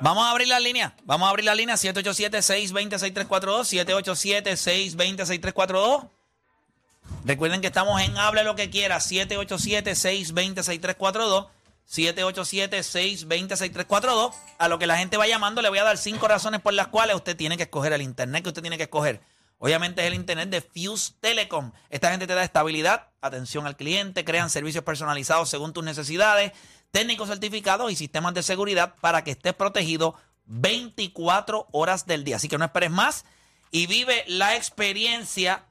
Vamos a abrir la línea. Vamos a abrir la línea 787-620-6342. 787-620-6342. Recuerden que estamos en Hable lo que quiera. 787-620-6342. 787-620-6342. A lo que la gente va llamando, le voy a dar cinco razones por las cuales usted tiene que escoger el internet que usted tiene que escoger. Obviamente es el internet de Fuse Telecom. Esta gente te da estabilidad, atención al cliente, crean servicios personalizados según tus necesidades, técnicos certificados y sistemas de seguridad para que estés protegido 24 horas del día. Así que no esperes más y vive la experiencia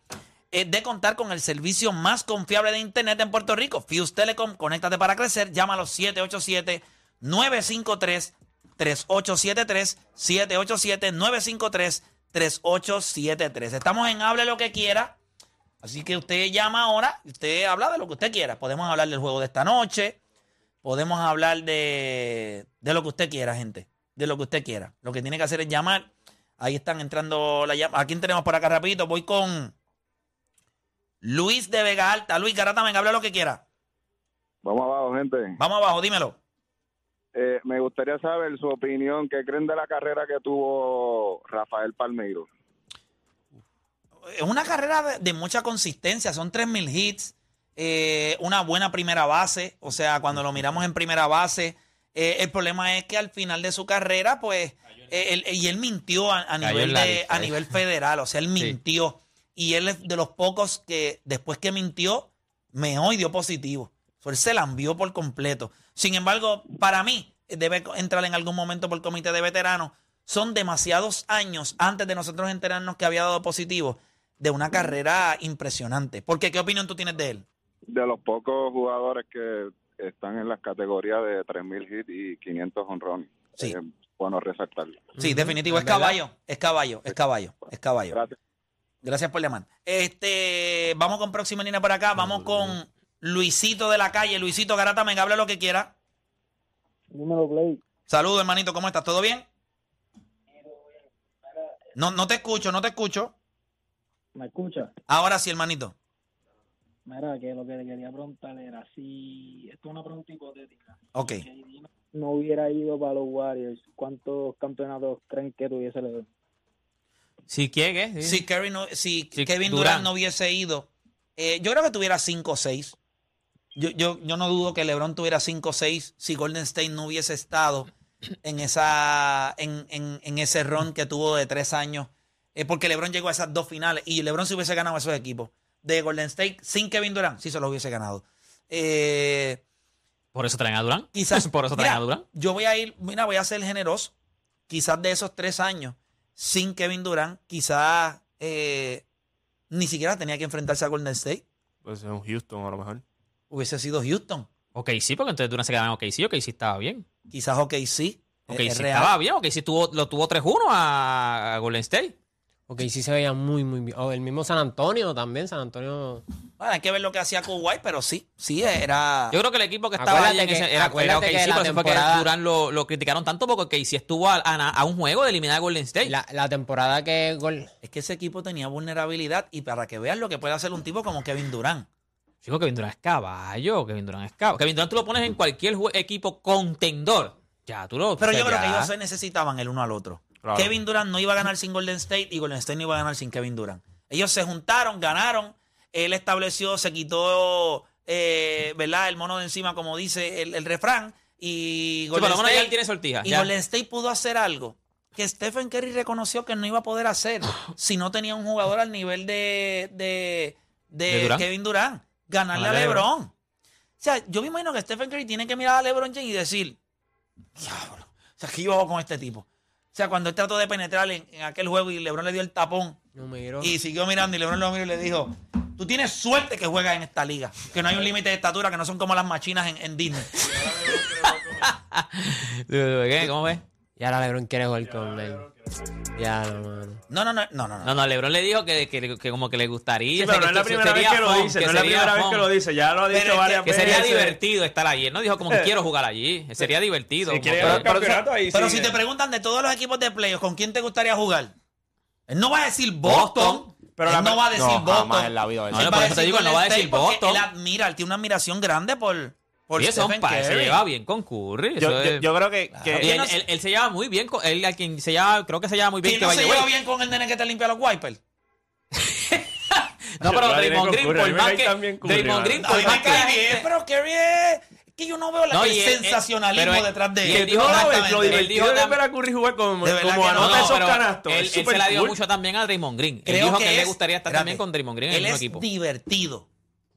eh, de contar con el servicio más confiable de Internet en Puerto Rico. Fuse Telecom, conéctate para crecer. Llama a los 787-953-3873. 787-953-3873. Estamos en Hable lo que quiera. Así que usted llama ahora y usted habla de lo que usted quiera. Podemos hablar del juego de esta noche. Podemos hablar de, de lo que usted quiera, gente. De lo que usted quiera. Lo que tiene que hacer es llamar. Ahí están entrando la llamada. ¿A quién tenemos por acá rapidito? Voy con Luis de Vega Alta. Luis Garata, venga, habla lo que quiera. Vamos abajo, gente. Vamos abajo, dímelo. Eh, me gustaría saber su opinión. ¿Qué creen de la carrera que tuvo Rafael Palmeiro? Es una carrera de, de mucha consistencia. Son 3.000 hits. Eh, una buena primera base. O sea, cuando lo miramos en primera base. eh, el problema es que al final de su carrera, pues. eh, él- y él mintió a, nivel de, lista, a nivel federal. O sea, él mintió. Y él es de los pocos que después que mintió, meó y dio positivo. So, él se la envió por completo. Sin embargo, para mí, debe entrar en algún momento por el comité de veteranos. Son demasiados años antes de nosotros enterarnos que había dado positivo de una carrera impresionante. Porque, ¿qué opinión tú tienes de él? De los pocos jugadores que están en las categorías de 3.000 hits y 500 honrones. Sí. Es bueno resaltarlo. Sí, definitivo. Es caballo, es caballo, es caballo, es caballo. Gracias. Gracias por llamar. Este, vamos con próxima línea por acá. Vamos con Luisito de la calle. Luisito Garata, me habla lo que quiera. Número Play. Saludos, hermanito. ¿Cómo estás? ¿Todo bien? No, no te escucho, no te escucho. ¿Me escucha? Ahora sí, hermanito. Mira, que lo que le quería preguntar era si. Esto es una pregunta hipotética. Ok. Si no hubiera ido para los Warriors, ¿cuántos campeonatos creen que tuviese LeBron? Si quiere, Si, Kerry no- si Sí, Kevin Durant. Durant no hubiese ido, eh, yo creo que tuviera 5 o 6. Yo, yo, yo no dudo que LeBron tuviera 5 o 6 si Golden State no hubiese estado en, esa, en, en, en ese run que tuvo de tres años. Eh, porque LeBron llegó a esas dos finales y LeBron se hubiese ganado esos equipos. De Golden State sin Kevin Durant, sí se los hubiese ganado. Eh, Por eso traen a Durán. quizás. Por eso traen mira, a Durán. Yo voy a ir, mira, voy a ser generoso. Quizás de esos tres años, sin Kevin Durant, quizás eh, ni siquiera tenía que enfrentarse a Golden State. Pues es un Houston a lo mejor. Hubiese sido Houston. Ok, sí, porque entonces Durán se quedaba en OK, sí, OK, sí estaba bien. Quizás OKC. sí. OK, es sí real. estaba bien, OK, sí tuvo, lo tuvo 3-1 a, a Golden State. Ok, sí se veía muy, muy bien. O el mismo San Antonio también. San Antonio. Bueno, hay que ver lo que hacía Kawhi, pero sí, sí era. Yo creo que el equipo que estaba en que- ese era, era OKC, que la por eso fue que temporada- Durán lo, lo criticaron tanto porque OKC estuvo a, a- a un juego de eliminar a Golden State. La, la temporada que Gol. Es que ese equipo tenía vulnerabilidad y para que veas lo que puede hacer un tipo como Kevin Durant. Chico, Kevin Durant es caballo, Kevin Durant es caballo. Kevin Durant tú lo pones en cualquier equipo contendor. Ya, tú lo... Pero o sea, yo creo que ellos se necesitaban el uno al otro. Claro. Kevin Durant no iba a ganar sin Golden State y Golden State no iba a ganar sin Kevin Durant. Ellos se juntaron, ganaron. Él estableció, se quitó, eh, ¿verdad? El mono de encima, como dice el, el refrán. Y Golden State, él tiene sortija. y ya. Golden State pudo hacer algo que Stephen Curry reconoció que no iba a poder hacer si no tenía un jugador al nivel de, de, de ¿De Durant? Kevin Durant. Ganarle a LeBron. O sea, yo me imagino que Stephen Curry tiene que mirar a LeBron James y decir, diablo, o sea, ¿qué yo hago con este tipo? O sea, cuando él trató de penetrar en, en aquel juego y LeBron le dio el tapón No miró. y siguió mirando y LeBron lo miró y le dijo, tú tienes suerte que juegas en esta liga, que no hay un límite de estatura, que no son como las machinas en, en Disney. ¿Qué? ¿Cómo ves? Y ahora LeBron quiere jugar con él. Ya, no, mano. No, no, no, no, no. no. No, no, LeBron le dijo que, que, que como que le gustaría. Sí, pero no es la que primera vez que lo dice. No es la primera vez que lo dice. Ya lo ha dicho varias Que veces. sería divertido estar allí. Él no dijo como que quiero jugar allí. Sería divertido. Si quiere que- ganar campeonato, ahí Pero si te preguntan de todos los equipos de playoffs, ¿con quién te gustaría jugar? Él no va a decir Boston. Pero él la- no va a decir no, Boston. No, por eso te digo, él no va a decir Boston. Él admira, él tiene una admiración grande por, por Y eso es un Stephen par, se lleva bien con Curry. Yo, eso yo, es- yo creo que, que- Y él, él- él se lleva muy bien con él, a quien se lleva, creo que se lleva muy bien. ¿Quién no se lleva bien con el nene que te limpia los wipers? No, pero Draymond Green, por más que Draymond. Green, por más que pero Curry es... que yo no veo la- No, el él- sensacionalismo él- detrás de y él. él dijo, no, lo él divertido dijo de ver a Curry jugar como, como que no, anota no, esos canastos. Él, es él se la dio cool. mucho también a Draymond Green. Él Creo dijo que, que le es- gustaría estar espérate, también con Draymond Green en Él el mismo es equipo. divertido.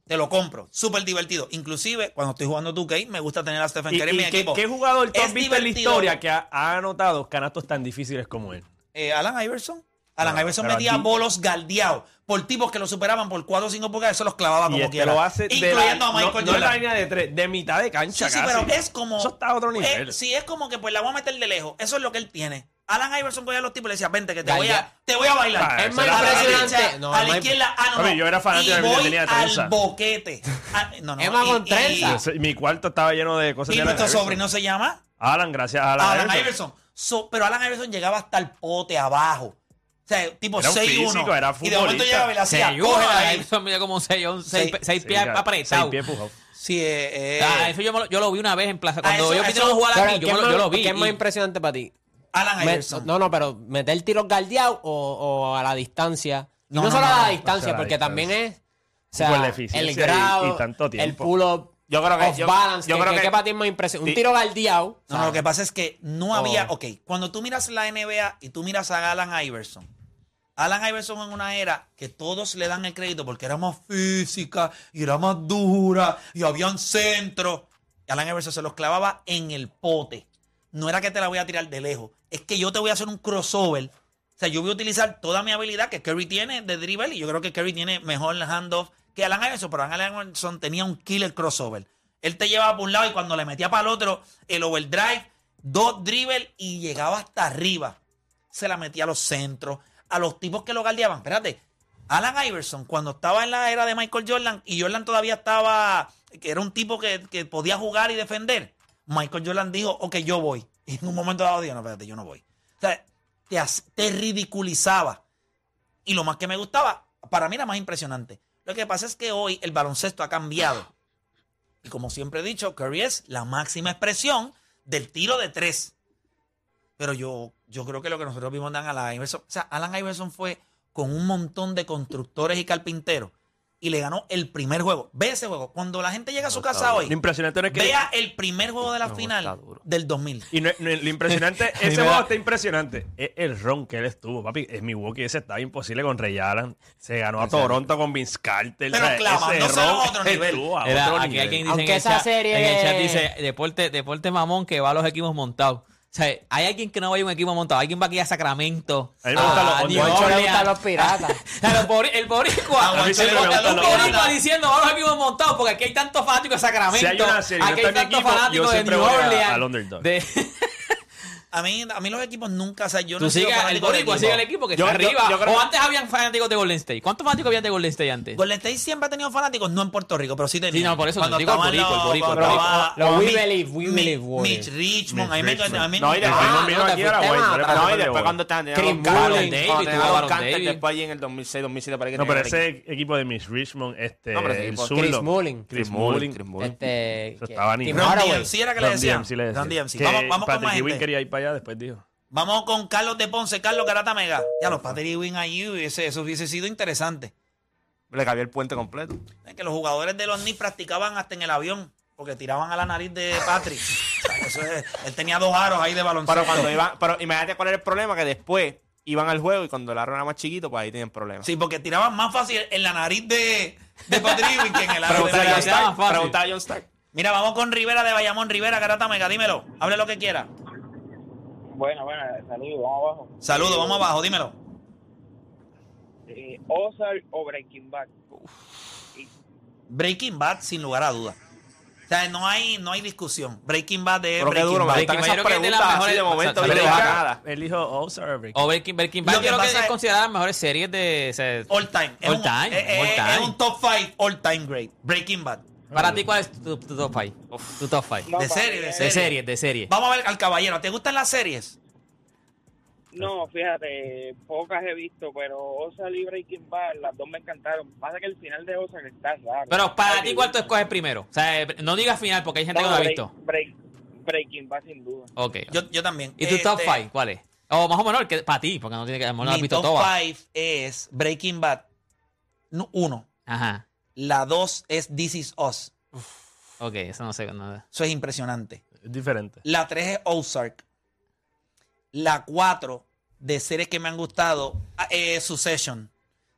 Te lo compro. Súper divertido. Inclusive, cuando estoy jugando 2K, me gusta tener a Stephen ¿Y, Curry en mi qué, equipo. qué jugador tú has visto en la historia que ha, ha anotado canastos tan difíciles como él? Eh, Alan Iverson. Alan Iverson metía bolos galdeados por tipos que lo superaban por 4 o 5 pulgadas. Eso los clavaba como quiera. lo hace incluyendo la, a Michael no, no la línea de tres, de mitad de cancha Sí, sí, pero es como. Eso está a otro nivel. sí, es como que pues la voy a meter de lejos. Eso es lo que él tiene. Alan Iverson cogía a los tipos y le decía, vente, que te voy a, te voy a bailar. Ah, Es más a la impresionante. derecha, No, a la izquierda. Ah, no, no. yo era fanático y voy tenía trenza. al boquete. Ah, no, no, Es más y- con y- trenza. Sé- mi cuarto estaba lleno de cosas Y, de nuestro sobrino se llama Alan, gracias a Alan, Alan Iverson. Iverson. So- pero Alan Iverson llegaba hasta el pote abajo. O sea, tipo Era un 6-1. físico, era y de momento llegaba y le hacía, cógela ahí. Iverson mide como 6 Seis- seis Sí, pies apretados. seis pies empujado. Sí, eh, eh, Ah, eso yo, me lo- yo lo vi una vez en plaza. Cuando eso- yo a jugar aquí, yo, ¿qué me lo- más- yo lo vi. ¿Qué es más y- impresionante para ti? Alan Me- Iverson. no, no, pero meter tiros galdeados o, o a la distancia. No, no, no, solo no, a la no, distancia, la porque también es. O sea, la el grado, y tanto el pull-up, Yo creo que- off yo- balance, yo que, creo que, que- que para ti es más impresionante. Un tiro galdeado. No, no, lo que pasa es que no Oh. había. Ok, cuando tú miras la NBA y tú miras a Alan Iverson, Alan Iverson en una era que todos le dan el crédito porque era más física y era más dura y habían centro. Y Alan Iverson se los clavaba en el pote. No era que te la voy a tirar de lejos, es que yo te voy a hacer un crossover. O sea, yo voy a utilizar toda mi habilidad que Curry tiene de dribble y yo creo que Curry tiene mejor handoff que Alan Iverson, pero Alan Iverson tenía un killer crossover. Él te llevaba por un lado y cuando le metía para el otro, el overdrive, dos dribble y llegaba hasta arriba. Se la metía a los centros, a los tipos que lo guardiaban. Espérate, Alan Iverson, cuando estaba en la era de Michael Jordan y Jordan todavía estaba, que era un tipo que, que podía jugar y defender, Michael Jordan dijo, ok, yo voy. Y en un momento dado dijo, no, espérate, yo no voy. O sea, te, ridiculizaba. Y lo más que me gustaba, para mí era más impresionante. Lo que pasa es que hoy el baloncesto ha cambiado. Y como siempre he dicho, Curry es la máxima expresión del tiro de tres. Pero yo, yo creo que lo que nosotros vimos de Alan Iverson, o sea, Alan Iverson fue con un montón de constructores y carpinteros y le ganó el primer juego. Ve ese juego. Cuando la gente llega a su casa Lo hoy, impresionante no es que... vea el primer juego de la No, final del 2000. Y no- no- lo impresionante, ese juego da- está impresionante. Es el ron que él estuvo, papi. Es Milwaukee, ese estaba imposible con Ray Allen. Se ganó a Toronto con Vince Carter. Pero O sea, clavándose ese a ron otro nivel. estuvo a Era, otro aquí nivel. alguien dice Aunque en el, esa chat, serie- en el chat dice deporte, deporte mamón que va a los equipos montados. O sea, hay alguien que no vaya a un equipo montado. Alguien va aquí a Sacramento. A mí me gustan los New Juancho Juancho le Orleans. gustan los piratas. O sea, los bori- el boricua. A Juancho el gustan los boricua piratas. diciendo va a los equipos montados porque aquí hay tantos fanáticos de Sacramento. Si hay una serie, aquí hay mi tantos equipo, yo fanáticos de siempre New voy a- Orleans. al underdog. de- A mí, a mí los equipos nunca, o sea, yo Tú no boricua, equipo. sigue el equipo que Yo- está yo- arriba. yo creo- o antes habían fanáticos de Golden State. ¿Cuántos fanáticos había de Golden State antes? Golden State siempre ha tenido fanáticos, no en Puerto Rico, pero sí tenía. Sí, no, por eso Cuando te digo el estaban boricua, el los- boricua, el cuando boricua. estaba- Los We Mi- Believe, We Mi- Believe Warriors. Mitch Richmond, a mí me Mitch a mí- No, y después, Ah, no, te aquí fuiste más no le atrás. pasó no, y de después cuando estaban Chris los Mullin, Carlos Davis, Davis, tuvo cuando tenían a Baron los Canter Davis. después allí en el 2006, 2007 para que No, pero tenían el ese equipo de Miss Richmond, este, No, pero ese el equipo- zurdo. Chris Mullin. Chris Mullin, Mullin. Chris Mullin. Este, Eso que- estaba Tim nítido. Ron. DMC era que le Ron decían. DMC le decía. Ron DMC. Que Vamos, vamos con Patrick más Ewing gente. quería ir para allá, después dijo. Vamos con Carlos de Ponce, Carlos Garata Mega. Ya los Patrick Ewing ahí, hubiese- eso hubiese sido interesante. Le cabía el puente completo. Es que los jugadores de los Knicks practicaban hasta en el avión, porque tiraban a la nariz de Patrick. O sea, eso es- él tenía dos aros ahí de baloncesto. Pero cuando iban, pero imagínate cuál era el problema, que después iban al juego y cuando el aro era más chiquito, pues ahí tenían problemas. Sí, porque tiraban más fácil en la nariz de, de Patrick Ewing que en el aro de John Stark. Mira, vamos con Rivera de Bayamón. Rivera, Garata Mega, dímelo. Hable lo que quiera. Bueno, bueno, saludos, vamos abajo. Saludos, vamos abajo, dímelo. Eh, Ozark o Breaking Bad. Breaking Bad, sin lugar a dudas. O sea, no hay, no hay discusión. Breaking Bad qué Breaking duro, Bad. gustan Breaking esas Bad, yo creo que es de las mejores- de momento. o sea. Él dijo Ozark. Breaking O Breaking, Breaking Bad, Lo yo que creo que pasa es considerada las mejores series de... o sea, All time. Es All un, time, es- all es- time. es un top 5 all time great. Breaking Bad. Para ti, ¿cuál es tu, tu top 5? Tu top 5. No, De serie, de serie. De serie, de serie. Vamos a ver al caballero. ¿Te gustan las series? No, fíjate, pocas he visto, pero Ozark y Breaking Bad, las dos me encantaron. Pasa que el final de Ozark está raro. Pero para ti, ¿cuál tú escoges primero? O sea, no digas final porque hay gente que no lo ha visto. Break- Breaking Bad sin duda. Ok. Yo, yo también. ¿Y tu top Este, 5 cuál es? O más o menos el que para ti, porque no tiene que no lo has Mi visto top todas. 5 es Breaking Bad. No, uno. Ajá. La dos es This Is Us. Ok, eso no sé. no- Eso es impresionante. Es diferente. La 3 es Ozark. La 4 de series que me han gustado es Succession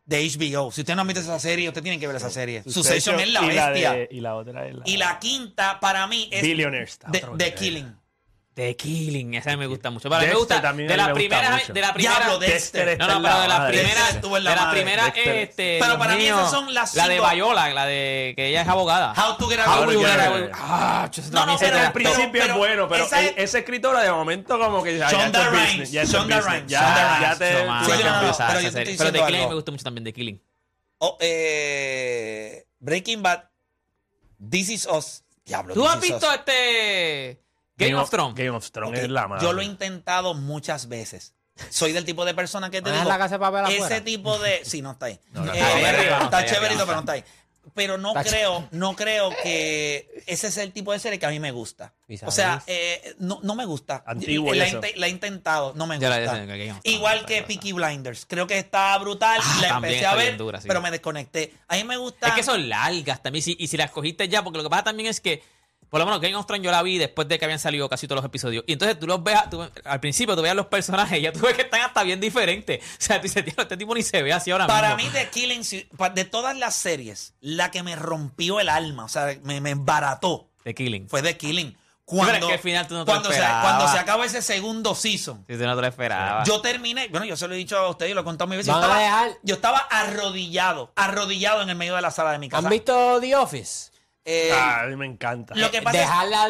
de HBO. Si ustedes no han visto esa serie, ustedes tienen que ver esa serie. Succession es la y bestia. de- y la otra es la... Y la quinta para mí es Billionaires. está The. Killing. The Killing, esa me gusta mucho. Para mí me gusta también de mí la me gusta primera, mucho. de la primera. Diablo, Dexter. no, no, pero de la madre. primera, Dexter estuvo en la de la madre. primera, Dexter. este, Pero para mí esas son las La de Viola, la de que ella es abogada. How to Get Away with Murder. Ah, No, no, pero Al principio es bueno, pero esa e- es- esa escritora de momento como que Shonda Rhimes, Shonda Rhimes, ya, te... Pero The Killing me gusta mucho también, The Killing. Oh, eh, Breaking Bad. This Is Us. Diablo, ¿Tú has Is visto este Game of Thrones? Game of Thrones Ok, es la madre. Yo lo he intentado muchas veces. Soy del tipo de persona que te ¿No es digo. la casa de papel ese afuera? tipo de. Sí, no está ahí. no Eh, está arriba, chéverito, pero no está ahí. Pero no Está creo, no creo que ese es el tipo de serie que a mí me gusta. O sea, eh, no, no me gusta. Antiguo la, he eso. la he intentado, no me la- gusta. Igual que. Peaky Blinders. Creo que está brutal. Ah, la empecé a ver, bien dura, sí. pero me desconecté. A mí me gusta. Es que son largas también. si- y si las cogiste ya, porque lo que pasa también es que, por lo menos Game of Thrones yo la vi después de que habían salido casi todos los episodios. Y entonces tú los ves, tú- al principio tú veas los personajes y ya tú ves que están hasta bien diferentes. O sea, tú dices, tío, este tipo ni se ve así ahora Para mí, mismo. The Killing, de todas las series, la que me rompió el alma, o sea, me, me embarató, The Killing. fue The Killing. pero es Cuando, que al final tú no te lo cuando, se, cuando se acaba ese segundo season, Si tú no te lo esperabas. yo terminé, bueno, yo se lo he dicho a ustedes y lo he contado mil veces. Estaba, yo estaba arrodillado, arrodillado en el medio de la sala de mi casa. ¿Han visto The Office? Eh, Ah, a mí me encanta. lo que pasa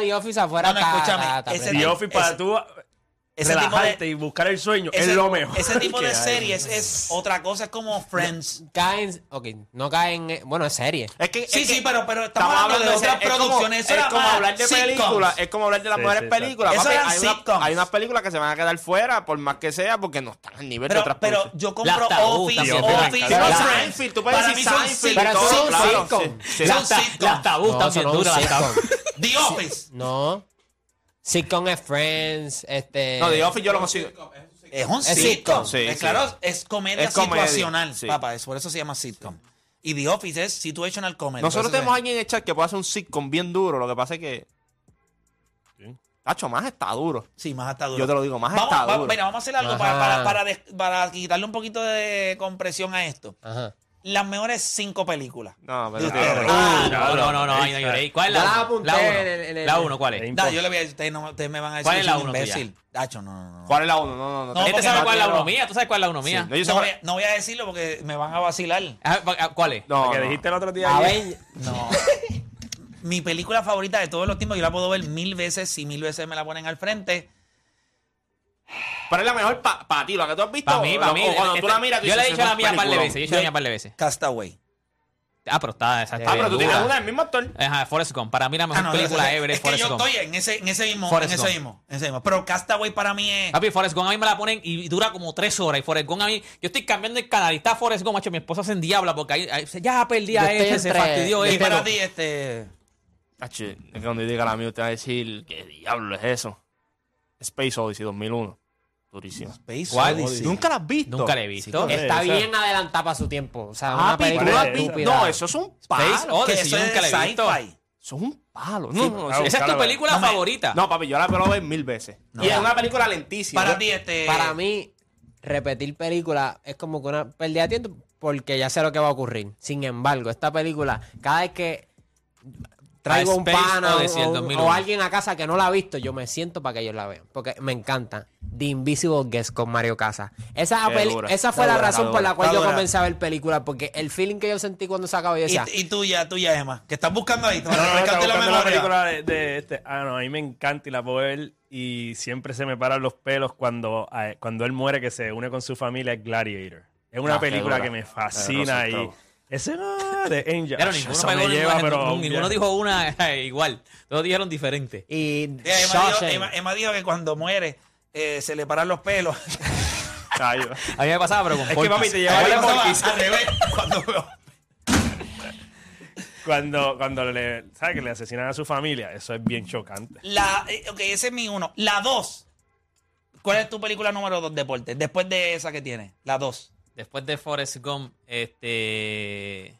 The Office afuera No, no, está- escúchame, está- está ese apretado. The Office para ese- tú ese tipo de- y buscar el sueño ese, es lo mejor. ese tipo de hay. series es otra cosa, es como Friends. Caen, ok, no caen, eh, bueno, es serie. Es que, Sí, es sí, que pero, pero estamos, hablando de otras es como- producciones. Es como más hablar de películas, es como hablar de las Sí, mejores sí, películas. Eso papi. eran hay, una- hay unas películas que se van a quedar fuera, por más que sea, porque no están al nivel de Pero, otras pero producciones. yo compro Las tabú Office, también, Office. Seinfeld, tú puedes Para decir mí son Seinfeld Pero son sitcom. Las, tabú duras. The Office. No. Sitcom es Friends, este... No, The Office yo lo consigo. Es un Es sitcom. sitcom. Sí, Es sí. claro, es comedia Es comedia, situacional, sí. papá. Es, por eso se llama sitcom. Y The Office es situational comedy. Nosotros tenemos a alguien en el chat que puede hacer un sitcom bien duro. Lo que pasa es que. Tacho, más está duro. Sí, más está duro. Yo te lo digo, más vamos, está va- duro. mira, vamos a hacer algo Ajá. para, para, para, des- para quitarle un poquito de compresión a esto. Ajá. Las mejores cinco películas. No, pero. Ah, Claro, no, no, no, no, ahí no lloré. ¿Cuál es la la uno? apunté La uno. en el- en el- La uno, ¿cuál es? Da, yo le voy a ustedes, no, ustedes me van a decir ¿Cuál es la soy un uno tuya? imbécil. Dacho, no, no, no. ¿Cuál es la uno? No, no, no. No, Este sabe no cuál es la quiero- uno mía. ¿Tú sabes cuál es la uno mía? No, yo sé No cuál- voy, a, no voy a decirlo porque me van a vacilar. Ah, ah, ¿Cuál es? No, que no. dijiste el otro día. A ver, No. Mi película favorita de todos los tiempos, yo la puedo ver mil veces si mil veces me la ponen al frente. ¿Cuál es la mejor para ti? ¿La que tú has visto? Para mí, para mí. o cuando tú la miras, tú yo le he dicho la "Eso es mía un par de peliculón". veces. Yo he dicho la mía un par de veces. Castaway. Ah, pero está, esa está Ah, pero tú tienes una del mismo actor. Ajá, Forrest Gump. Para mí la mejor Ah, no, película es- ever es es que Forrest yo Gump. estoy en ese, en ese mismo, Forrest en ese mismo, en ese mismo. Pero Castaway para mí es. Papi, Forrest Gump a mí me la ponen y dura como tres horas. Y Forrest Gump a mí, yo estoy cambiando el canal y está Forrest Gump, macho, mi esposa se endiabla porque ahí, ahí- ya perdí a este, se fastidió y este. para ti, este. Que cuando yo diga la mía, usted va a decir, ¿qué diablo es eso? Space Odyssey 2001. Durísimo. Space ¿Cuál? Odyssey. ¿Nunca la has visto? Nunca la he visto. Sí, está esa. bien adelantada para su tiempo. O sea, Ah, una pi, ¿tú película estúpida. No, eso es un Space palo. Odyssey, Que yo eso nunca es la he visto. Eso es un palo. No, no, eso- Esa es tu película no favorita. no, papi, yo la puedo ver mil veces. No. y es una película lentísima. Para ti, este. Para mí, repetir película es como que una pérdida de tiempo porque ya sé lo que va a ocurrir. Sin embargo, esta película, cada vez que traigo Ah, un pana o, o- 2001. o alguien a casa que no la ha visto, yo me siento para que ellos la vean. Porque me encanta. The Invisible Guest con Mario Casas. Esa, esa fue la dura, razón por la cual yo dura. comencé a ver películas. Porque el feeling que yo sentí cuando se acabó, yo Y, decía, y tuya, tuya, Emma. Que estás buscando ahí. Te No, no, no, refrescarte estaba la buscando la memoria. película de, de este. Ah, no, a mí me encanta y la puedo ver. Y siempre se me paran los pelos cuando, cuando él muere, que se une con su familia, es Gladiator. Es una Ah, película que me Eh, fascina y. Ese ah, de Angel. Pero ninguno, eso pegó me ninguna- lleva, pero. ninguno dijo una igual. Todos dijeron diferente. y Sí, Emma, dijo. Emma- Emma dijo que cuando muere eh, se le paran los pelos. A mí me pasaba, pero con Es que, papi, te A lleva mí me la al revés cuando. Cuando, cuando le, ¿sabes? Que le asesinan a su familia, eso es bien chocante. La, eh, ok, ese es mi uno. La dos. ¿Cuál es tu película número dos, deporte? Después de esa que tiene. La dos. Después de Forrest Gump, este.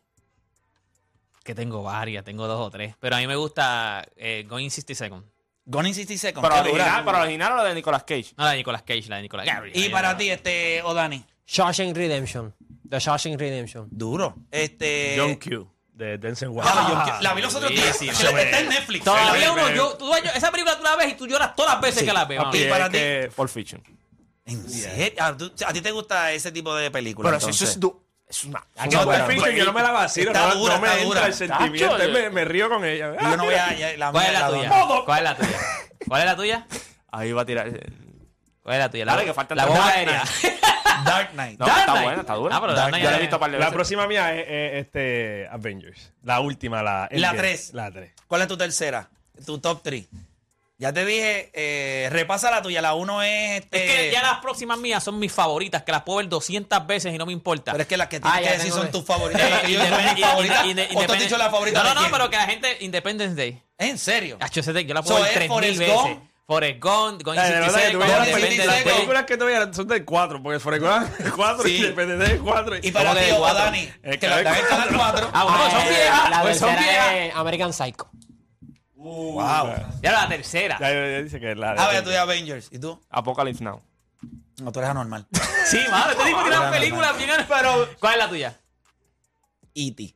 Que tengo varias, tengo dos o tres. Pero a mí me gusta eh, Going 60 Seconds. Gone in 60 Seconds. Pero qué dura. original, pero original o lo de Nicolas Cage. No, la de Nicolas Cage, la de Nicolas Cage. Y para ti, este, Odani. Shawshank Redemption. The Shawshank Redemption. Duro. Este. John Q, de Denzel Ah, Washington. John Q. La vi los otros días. la- Está en Netflix. Todavía uno, yo, tú, esa película tú la ves y tú lloras todas las veces Sí. que la ves. Papi, Y para ti- Pulp Fiction. ¿En serio? Ah, ¿A ti te gusta ese tipo de películas? Pero si eso entonces? es, es una... No, bueno. Pulp Fiction, yo no me la vacilo, Está no, dura, no me está entra dura. el sentimiento, Tacho, me, me río con ella. Yo no voy a. la ¿Cuál es mía, la la tuya? ¿Cuál es la tuya? ¿Cuál es la tuya? Ahí va a tirar... ¿Cuál es la tuya? La, que bomba Dark aérea. Dark Knight. No, Dark está Knight. buena, está dura. Ah, pero Dark Dark Knight Knight. ya la he visto par de La veces. próxima mía es, es, este Avengers. La última, la... La. La 3. ¿Cuál es tu tercera? Tu top 3. Ya te dije, eh, repasa la tuya. La uno es. Este, Es que ya las próximas mías son mis favoritas, que las puedo ver 200 veces y no me importa. Pero es que las que tienes Ah, que decir son tus favoritas. las que yo digo mis favoritas. ¿O tú has dicho la favorita No, no, no, pero que la gente. Independence Day. ¿En serio? Yo la So, puedo ver es 3000 Forrest veces. Forrest Gump, Going La, 60 verdad que tú Seconds, veas las Independence películas- que tú veas son del 4, porque Forrest Gump es 4 Sí. y Independence es 4. Y para ¿Cómo ti? Dani, Es que la que dan Canal 4. Ah, bueno, son Eh, viejas. La Pues son tercera viejas. es American Psycho. Wow. Ya la tercera. Ya, ya dice que es la de- A ver, tú de Avengers. ¿Y tú? Apocalypse Now. No, tú eres anormal. Sí, madre, te digo que Era una película bien. Pero. ¿Cuál es la tuya? E.T.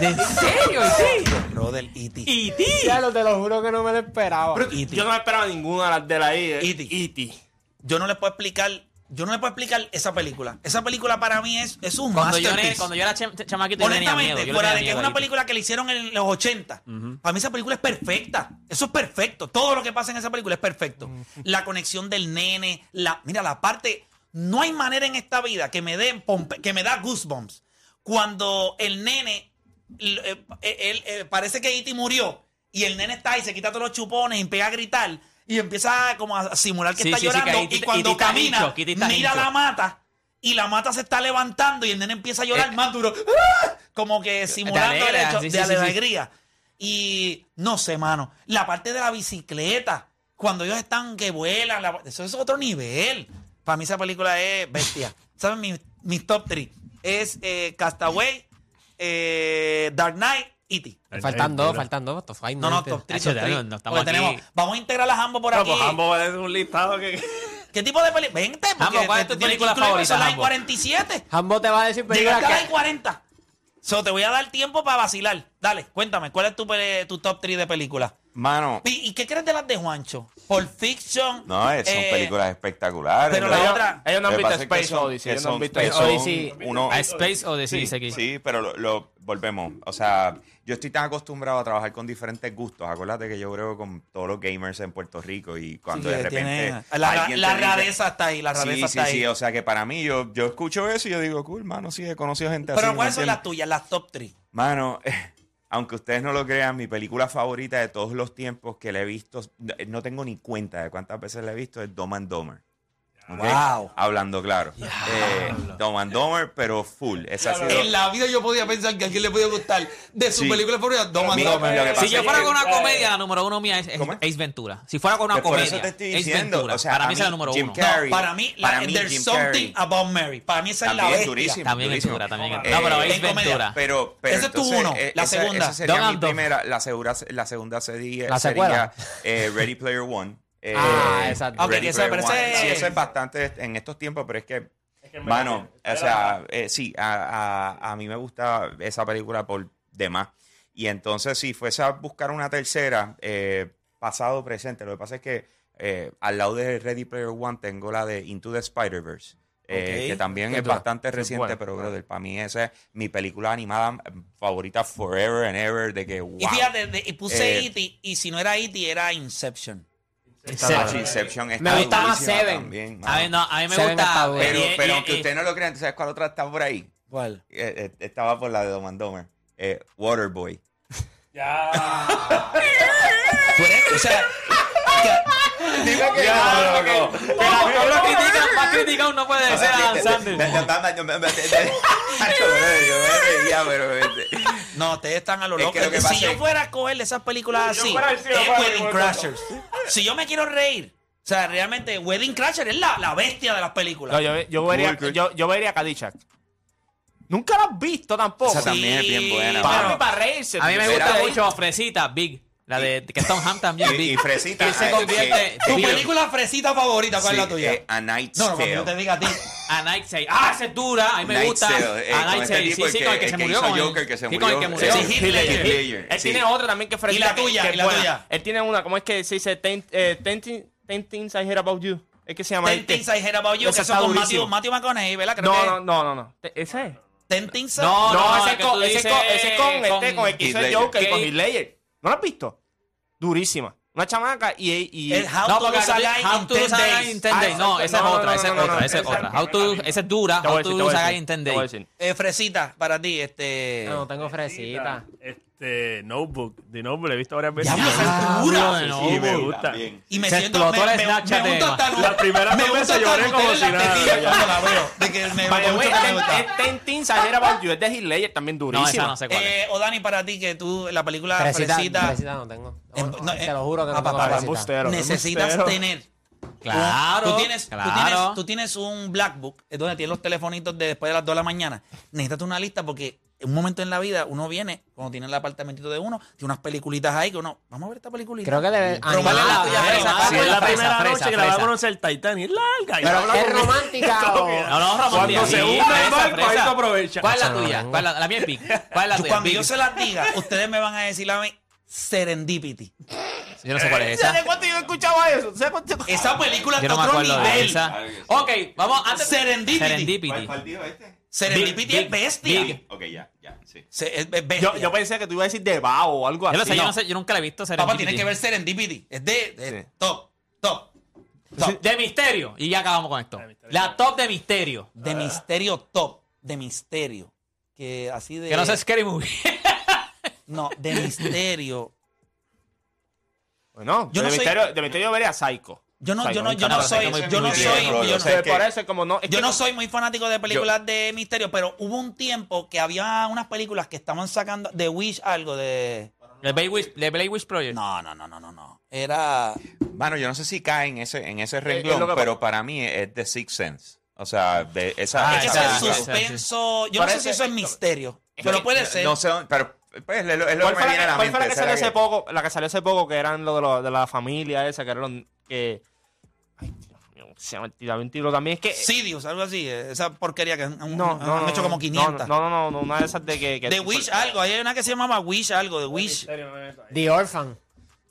¿En serio? ¿Sí? Brother, E.T. ¿Y ti? Ya lo te lo juro que no me lo esperaba. E.T. Yo no me esperaba ninguna de las de la I. E.T.. E.T. Yo no les puedo explicar. Yo no les puedo explicar esa película. Esa película para mí es, es un Cuando yo, masterpiece. era- cuando yo era cham- chamaquito, yo tenía miedo. Honestamente, Yo fuera tenía de que es miedo una E.T. película que le hicieron en los 80, para mí esa película es perfecta. Eso es perfecto. Todo lo que pasa en esa película es perfecto. La conexión del nene, la, mira, la parte. No hay manera en esta vida que me dé pompe- que me da goosebumps. Cuando el nene, eh, eh, él, eh, parece que E.T. murió y el nene está ahí, se quita todos los chupones y empieza a gritar y empieza como a simular que Sí, está sí, sí, llorando. que y cuando está camina, hincho, está mira hincho. la mata y la mata se está levantando y el nene empieza a llorar más duro. ¡Ah! Como que simulando el hecho sí, de sí, sí, sí. alegría. Y no sé, mano. La parte de la bicicleta, cuando ellos están que vuelan, la- eso es otro nivel. Para mí esa película es bestia. ¿Saben? Mis, mis top 3 es eh, Castaway, eh, Dark Knight, Faltan dos, faltan dos. top five, No, no, top 3, Hacho, top ya three. no- no estamos Porque aquí. tenemos, vamos a integrar a Jambo por No, aquí. pues Hambo es un listado que... ¿Qué tipo de película? Vente, porque Jambo, ¿cuál es tu película favorita, Jambo? 47. Hambo te va a decir películas Llegaste a las 40. So, te voy a dar tiempo para vacilar. Dale, cuéntame, ¿cuál es tu top 3 de películas? Mano, ¿Y, y qué crees de las de Juancho? Pulp Fiction. no, es- son eh, películas espectaculares. pero la otra- Ellos no han visto Space son- Odyssey. Ellos no han visto son Odyssey. uno- A Space Odyssey, Sí, aquí. sí, pero lo, lo- volvemos. O sea, yo estoy tan acostumbrado a trabajar con diferentes gustos. Acuérdate que yo creo con todos los gamers en Puerto Rico y cuando sí, de repente. tiene- la, la rareza está ahí, la rareza Sí, sí, está ahí. sí. O sea que para mí, yo, yo escucho eso y yo digo, cool, mano, sí, he conocido gente así. Pero ¿me ¿cuáles son las tuyas, las top 3? Mano, aunque ustedes no lo crean, mi película favorita de todos los tiempos que la he visto, no tengo ni cuenta de cuántas veces la he visto, es Dom and Dumber. ¿Ok? Wow. Hablando claro. Eh, Dom and Dumber, pero full. Esa ha sido- En la vida yo podía pensar que a alguien le podía gustar de su Sí. película favorita, Dom and que Si yo es fuera con una comedia, la número uno mía es, es ¿Cómo es? Ace Ventura. Si fuera con una Pues por comedia, eso te estoy Ace diciendo, Ventura. o sea, para mí es la número Jim uno. Carrey. No, para mí, la- Para mí, there's Jim something Carrey. about Mary. Para mí esa es la bestia. durísimo. También es durísimo. dura, también es Eh, No, pero Ace en comedia. Ventura. Pero, pero Ese es tu uno, eh, la segunda. esa sería mi primera, la, la segunda sería, La eh, Ready Player One. Eh, Ah, exacto. Ok, Ready esa Player parece- One. Sí, eso es bastante en estos tiempos, pero es que, mano, o sea, eh, sí, a, a- a mí me gusta esa película por demás. Y entonces, si fuese a buscar una tercera, eh, pasado o presente, lo que pasa es que eh, al lado de Ready Player One tengo la de Into the Spider-Verse. eh, Ok. que también es bastante reciente, buena. pero brother, para mí esa es mi película animada favorita forever and ever, de que wow. Y fíjate, de- y puse Eh, E.T. y si no era E.T. era Inception. Sí, Inception está Me gusta más Seven. también, A ver, mano. no, a mí me Seven gusta. Pero, y- pero y- aunque y- ustedes no lo crean, ¿tú ¿sabes cuál otra está por ahí? ¿Cuál? Eh, eh, estaba por la de Dom and Dumber. Eh, Waterboy. Eres, o sea, Dime que no, loco. Todos lo critican más criticado no puede ser Adam Sandler. No, ustedes están a lo loco. si yo fuera a cogerle esas películas así, es Wedding Crashers. Si yo me quiero reír, o sea, realmente Wedding Crasher es la, la bestia de las películas. Yo, vería, yo, vería Caddyshack. Nunca lo has visto tampoco. Esa también es bien buena. Para reírse. A mí me gusta mucho Fresita, Big. La de que Tom Ham también, Y- y Fresita, Que se tu película fresita favorita, ¿cuál Sí, es la tuya? eh, A Night's no, no, Tale. te diga a ti. A Night Sale. Ah, esa es dura. A mí me Night's gusta. Tale, eh, a con Night este Sale. tipo, Sí, sí, el con el que se murió. con el- Joker, que se sí, con el que murió. murió. Sí, Él sí. tiene otra también que Fresita. ¿Y la tuya? que es ¿Y la tuya? Él tiene una, ¿cómo es que se dice? Ten, eh, Things I Hear About You. Es que se llama. Ten este. Things I Heard About You, que está con. Matthew, Matthew McConaughey, ¿verdad? No, no, no, no, no. Ese es. Ten Things No, No, ese es con, ese es con, es este, con el que hizo el. Joker, con Ledger. ¿No lo has visto? Durísima. Una chamaca y... y El How No, to porque Lose a Guy How in to 10 Lose a Guy Days. in 10 Ah, Days. No, esa es otra, esa es otra, esa es otra. Esa es dura. How to Lose a Guy decir, in 10 te voy a Days. decir. Eh, fresita, para ti, este... No, tengo fresita. Este, Notebook. The Notebook, la he visto varias veces. Esa es dura. No, sí, me gusta. También. Y me Se siento, me, me, me de gusta hasta Las primeras me veces lloré como si nada, ya. cuando la veo. De que me By the mucho way, que me Ten- gusta. es Ten Things I Hear About You. Es de Heath Ledger, también No, durísima. esa no sé cuál. Eh, o Dani, para ti, que tú, la película Fresita, Fresita, fresita no tengo. No, te eh, lo juro que no ah, tengo necesitas tener... Claro. Tú tienes, tú, claro. tienes, tú tienes un black book, es donde tienes los telefonitos de después de las 2 de la mañana. Necesitas una lista porque en un momento en la vida uno viene, cuando tiene el apartamentito de uno, tiene unas peliculitas ahí que uno, vamos a ver esta peliculita. Creo que debe. Pero vale la tuya, Si es la fresa, primera fresa, noche que la va a conocer Titanic, larga. y Pero habla es romántica o- No, no, romántica. Cuando se hunde el barco, ahí aprovechas. ¿Cuál es la no tuya? ¿Cuál es la, la mía es Big. ¿Cuál es la tuya? cuando yo se las diga, ustedes me van a decir a mí Serendipity. Yo no sé cuál es ¿Sabes esa. cuánto yo escuchaba eso? ¿Sabes cuánto? Esa película Yo está no me otro acuerdo de nivel. esa. Ok, vamos antes. Serendipity. Serendipity. dijo este? Serendipity Big, es bestia. Big. Ok, ya, ya, sí. Se- es- es bestia. Yo, yo pensé que tú ibas a decir de Bao o algo así. Yo lo sé, yo No. no sé, yo nunca la he visto Papá, Serendipity. tienes que ver Serendipity. Es de, de Sí. top, top, top. De misterio. Y ya acabamos con esto. La top de misterio. De misterio top. De misterio. Que así de. Que no sé Scary Movie. No, de misterio. Bueno, Yo de, no soy- misterio, de misterio yo vería Psycho. Yo no, Psycho, yo no, yo no soy, muy- yo no soy, yo, no. es yo que- no soy muy fanático de películas de misterio, pero hubo un tiempo que había unas películas que estaban sacando de Wish algo de. The Blair Witch, The Blair Witch Project. No, no, no, no, no, no. Era. Mano, yo no sé si cae en ese, en ese es renglón, pero para mí es The Sixth Sense. O sea, de esa... Ah, esa eso es esa, esa, suspenso. Yo no sé si eso es misterio. Es Pero que- puede ser. No sé, pero pues, es lo, es lo ¿Cuál que me la viene a que, la cuál fue la mente. que salió ¿será hace que- poco? La que salió hace poco, que eran lo de, lo- de la familia esa, que eran los que. Ay, Dios mío, se llama el tiro también. Es que. Sidious, algo así. Esa porquería que han, han- no, han no, no, hecho como no, 500. No, no, no, no, una de esas de que. que De Wish algo. Hay una que se llamaba Wish algo. De Wish. The Orphan.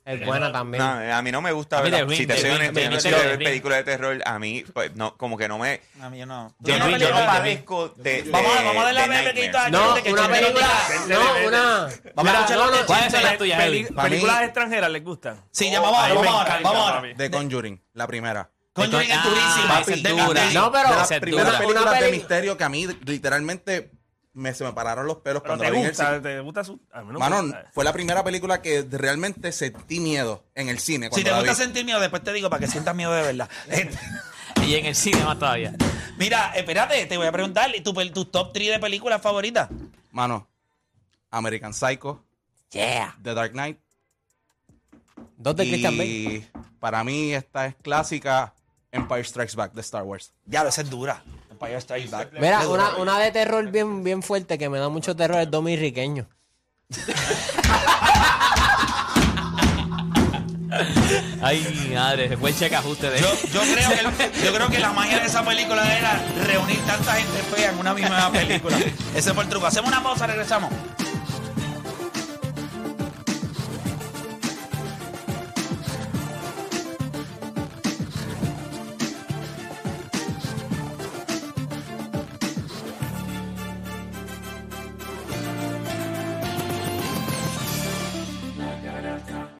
Es buena también. No, a mí no me gusta A mí Ring, si te soy honesto, yo no soy de ver películas de terror, a mí, pues, no, como que no me... A mí yo no. Yo, no, yo película no de- padezco de, Vamos a, vamos a darle a ver Nightmare. que No, una película. No, una. Vamos a escuchar. Para mí- películas extranjeras les gustan. Sí, ya vamos A ahora, vamos ahora. The Conjuring, la primera. Conjuring es Ah, durísima. No, pero. dura. películas Una de misterio que a mí literalmente me, se me pararon los pelos Pero cuando te la vi en el gusta, cine. te gusta su. A mí no me Mano, gusta. fue la primera película que realmente sentí miedo en el cine. Si Cuando te la gusta vi. sentir miedo, después te digo para que sientas miedo de verdad. Y en el cine más todavía. Mira, espérate, te voy a preguntar, ¿y tu, tus top 3 de películas favoritas? Mano, American Psycho, Yeah. The Dark Knight. Dos de Christian Bale. Y para mí esta es clásica, Empire Strikes Back de Star Wars. Ya, esa es dura. Empire Strikes Back. Mira, una, una de terror bien, bien fuerte que me da mucho terror es Dominiqueño. Ay, madre, se fue el cheque ajuste de Yo, yo, creo que, el- yo creo que la magia de esa película era reunir tanta gente fea en una misma película. Ese fue el truco. Hacemos una pausa, regresamos.